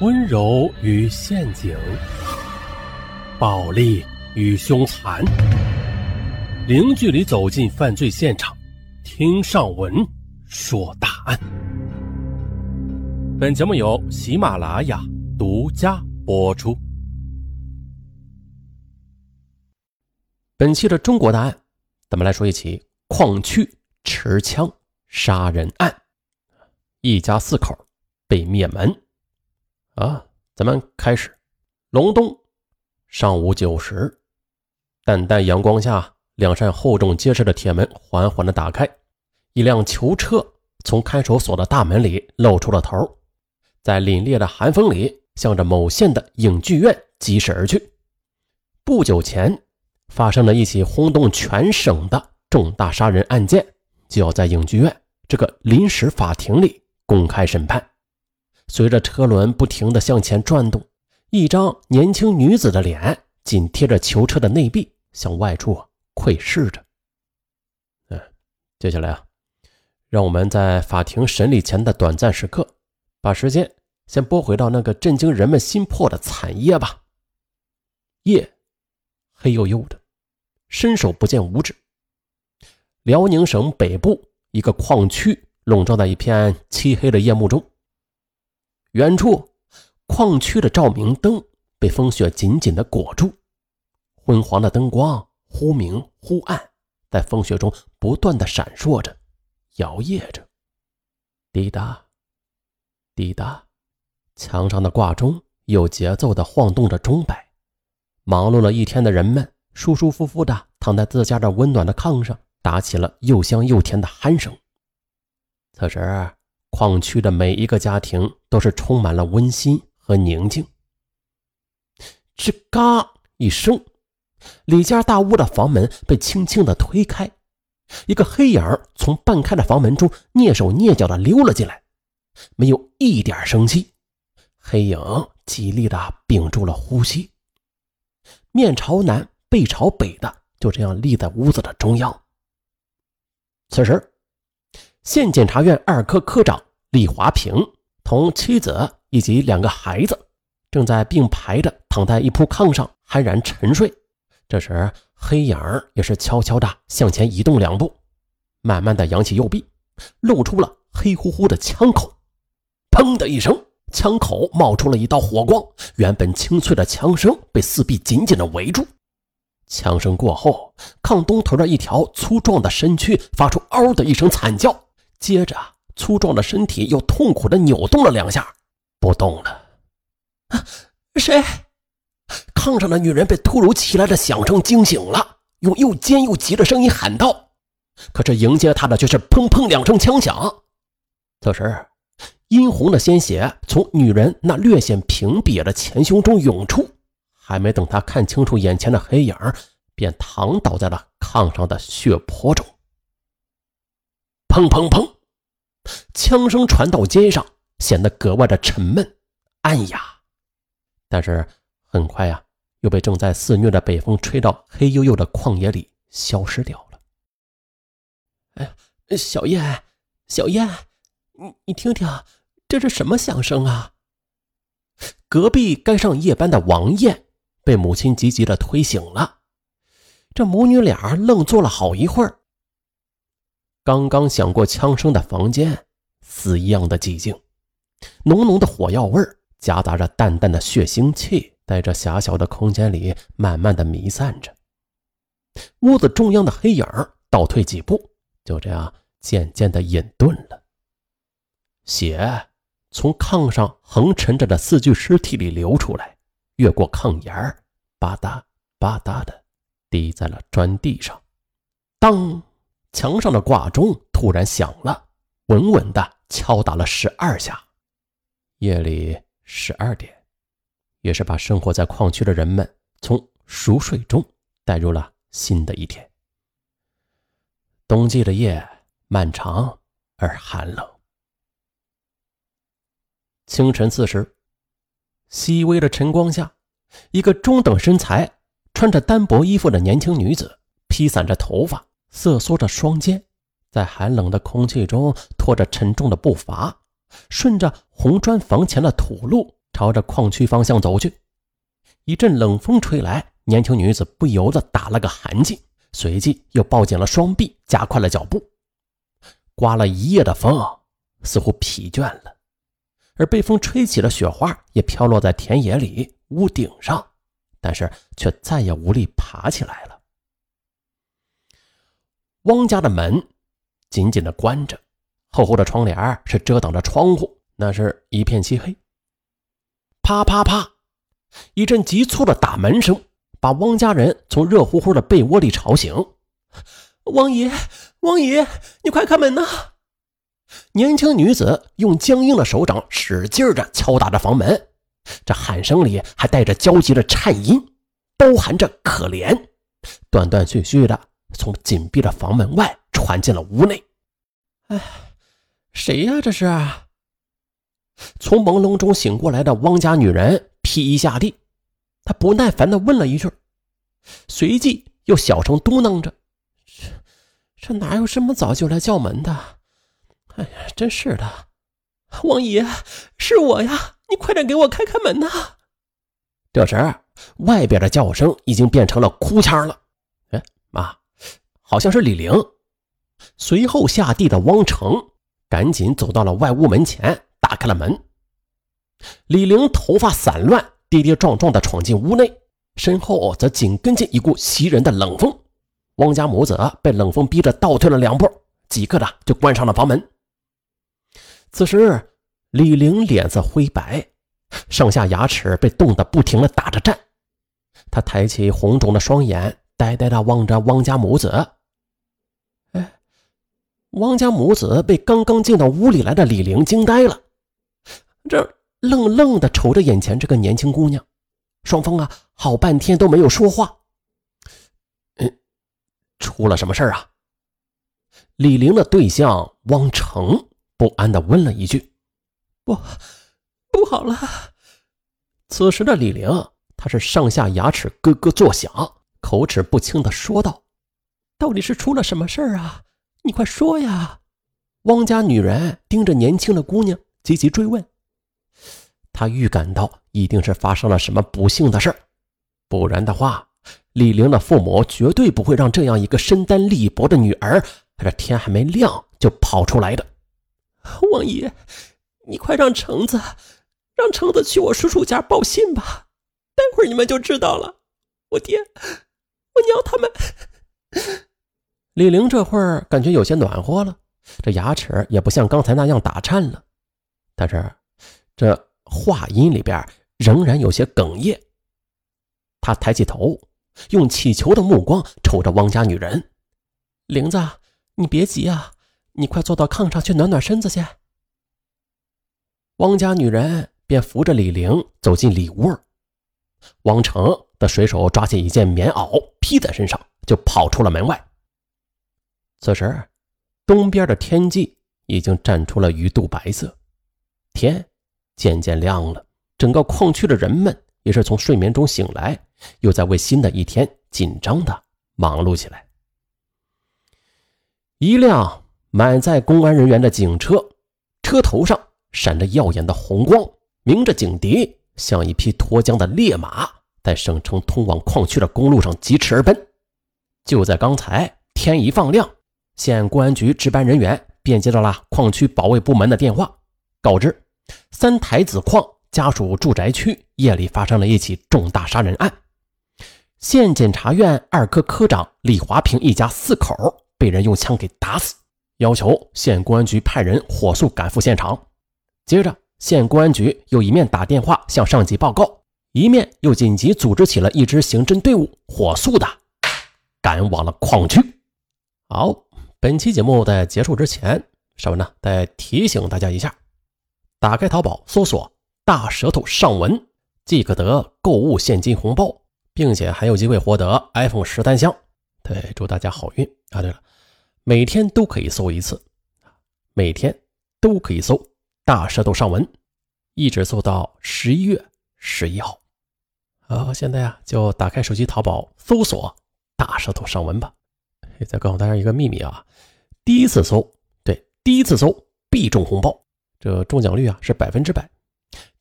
温柔与陷阱，暴力与凶残，零距离走进犯罪现场，听上文说大案。本节目由喜马拉雅独家播出。本期的中国大案，咱们来说一起矿区持枪杀人案，一家四口被灭门。啊，咱们开始。隆冬，上午九时，淡淡阳光下，两扇厚重结实的铁门缓缓的打开，一辆囚车从看守所的大门里露出了头，在凛冽的寒风里，向着某县的影剧院疾驶而去。不久前，发生了一起轰动全省的重大杀人案件，就要在影剧院这个临时法庭里公开审判。随着车轮不停地向前转动，一张年轻女子的脸紧贴着囚车的内壁，向外处窥视着。嗯，接下来啊，让我们在法庭审理前的短暂时刻，把时间先拨回到那个震惊人们心魄的惨夜吧。夜，黑黝黝的，伸手不见五指。辽宁省北部一个矿区笼罩在一片漆黑的夜幕中。远处，矿区的照明灯被风雪紧紧地裹住，昏黄的灯光忽明忽暗，在风雪中不断地闪烁着，摇曳着。滴答，滴答，墙上的挂钟有节奏地晃动着钟摆。忙碌了一天的人们，舒舒服服地躺在自家的温暖的炕上，打起了又香又甜的鼾声。此时。矿区的每一个家庭都是充满了温馨和宁静。吱嘎一声，李家大屋的房门被轻轻的推开，一个黑影从半开的房门中蹑手蹑脚的溜了进来，没有一点生气。黑影极力的屏住了呼吸，面朝南，背朝北的，就这样立在屋子的中央。此时。县检察院二科科长李华平同妻子以及两个孩子正在并排着躺在一铺炕上酣然沉睡。这时，黑影也是悄悄地向前移动两步，慢慢地扬起右臂，露出了黑乎乎的枪口。砰的一声，枪口冒出了一道火光。原本清脆的枪声被四壁紧紧地围住。枪声过后，炕东头的一条粗壮的身躯发出“嗷”的一声惨叫。接着，粗壮的身体又痛苦的扭动了两下，不动了。啊，谁？炕上的女人被突如其来的响声惊醒了，用又尖又急的声音喊道：“可是迎接她的却是砰砰两声枪响。”此时，殷红的鲜血从女人那略显平瘪的前胸中涌出，还没等她看清楚眼前的黑影，便躺倒在了炕上的血泊中。砰砰砰！枪声传到街上，显得格外的沉闷暗哑。但是很快呀，又被正在肆虐的北风吹到黑黝黝的旷野里消失掉了。哎呀，小燕，小燕，你你听听，这是什么响声啊？隔壁该上夜班的王艳被母亲急急的推醒了。这母女俩愣坐了好一会儿。刚刚响过枪声的房间，死一样的寂静，浓浓的火药味夹杂着淡淡的血腥气，在这狭小的空间里慢慢的弥散着。屋子中央的黑影倒退几步，就这样渐渐的隐遁了。血从炕上横陈着的四具尸体里流出来，越过炕沿吧嗒吧嗒的滴在了砖地上。当。墙上的挂钟突然响了，稳稳地敲打了十二下。夜里十二点，也是把生活在矿区的人们从熟睡中带入了新的一天。冬季的夜漫长而寒冷。清晨四时，细微的晨光下，一个中等身材、穿着单薄衣服的年轻女子，披散着头发。瑟缩着双肩，在寒冷的空气中拖着沉重的步伐，顺着红砖房前的土路朝着矿区方向走去。一阵冷风吹来，年轻女子不由得打了个寒噤，随即又抱紧了双臂，加快了脚步。刮了一夜的风，似乎疲倦了，而被风吹起的雪花也飘落在田野里、屋顶上，但是却再也无力爬起来了。汪家的门紧紧的关着，厚厚的窗帘是遮挡着窗户，那是一片漆黑。啪啪啪，一阵急促的打门声把汪家人从热乎乎的被窝里吵醒。汪爷，汪爷，你快开门呐！年轻女子用僵硬的手掌使劲的敲打着房门，这喊声里还带着焦急的颤音，包含着可怜，断断续续的从紧闭的房门外传进了屋内。哎，谁呀？这是？从朦胧中醒过来的汪家女人披衣下地，她不耐烦的问了一句，随即又小声嘟囔着。这这哪有这么早就来叫门的？哎呀，真是的！王爷，是我呀，你快点给我开开门呐！这时，外边的叫声已经变成了哭腔了。好像是李玲。随后下地的汪成赶紧走到了外屋门前，打开了门。李玲头发散乱，跌跌撞撞地闯进屋内，身后则紧跟进一股袭人的冷风。汪家母子被冷风逼着倒退了两步，即刻的就关上了房门。此时，李玲脸色灰白，上下牙齿被冻得不停的打着颤。她抬起红肿的双眼，呆呆的望着汪家母子。汪家母子被刚刚进到屋里来的李玲惊呆了，这愣愣的瞅着眼前这个年轻姑娘，双方啊好半天都没有说话。嗯出了什么事啊？李玲的对象汪成不安的问了一句：“不，不好了！”此时的李玲，她是上下牙齿咯咯作响，口齿不清的说道：“到底是出了什么事啊？你快说呀！”汪家女人盯着年轻的姑娘，急急追问。她预感到一定是发生了什么不幸的事不然的话。李玲的父母绝对不会让这样一个身单力薄的女儿，这天还没亮就跑出来的。王爷，你快让橙子，让橙子去我叔叔家报信吧。待会儿你们就知道了。我爹，我娘他们。李玲这会儿感觉有些暖和了，这牙齿也不像刚才那样打颤了，但是这话音里边仍然有些哽咽。她抬起头。用乞求的目光瞅着汪家女人，玲子，你别急啊，你快坐到炕上去暖暖身子去。汪家女人便扶着李玲走进里屋，汪成的随手抓起一件棉袄披在身上，就跑出了门外。此时，东边的天际已经绽出了鱼肚白色，天渐渐亮了，整个矿区的人们也是从睡眠中醒来。又在为新的一天紧张的忙碌起来。一辆满载公安人员的警车，车头上闪着耀眼的红光，鸣着警笛，像一匹脱缰的烈马，在省城通往矿区的公路上疾驰而奔。就在刚才，天一放亮，县公安局值班人员便接到了矿区保卫部门的电话，告知三台子矿家属住宅区夜里发生了一起重大杀人案。县检察院二科科长李华平一家四口被人用枪给打死，要求县公安局派人火速赶赴现场。接着，县公安局又一面打电话向上级报告，一面又紧急组织起了一支刑侦队伍，火速的赶往了矿区。好，本期节目在结束之前，稍微呢再提醒大家一下：打开淘宝搜索“大舌头上文”，即可得购物现金红包。并且还有机会获得 iPhone 十三香，对，祝大家好运啊！对了，每天都可以搜一次，每天都可以搜大舌头上文，一直搜到十一月十一号。好，现在啊，就打开手机淘宝搜索大舌头上文吧。再告诉大家一个秘密啊，第一次搜，对，第一次搜必中红包，这中奖率啊是百分之百。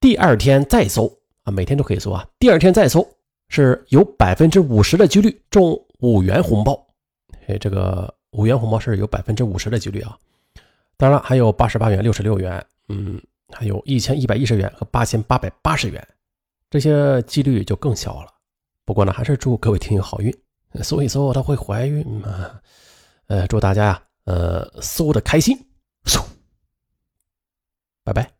第二天再搜啊，每天都可以搜啊。第二天再搜是有百分之五十的几率中五元红包，哎，这个五元红包是有百分之五十的几率啊。当然还有八十八元、六十六元，嗯，还有一千一百一十元和八千八百八十元，这些几率就更小了。不过呢，还是祝各位听友好运，搜一搜她会怀孕嘛？呃，祝大家呀，呃，搜的开心，搜，拜拜。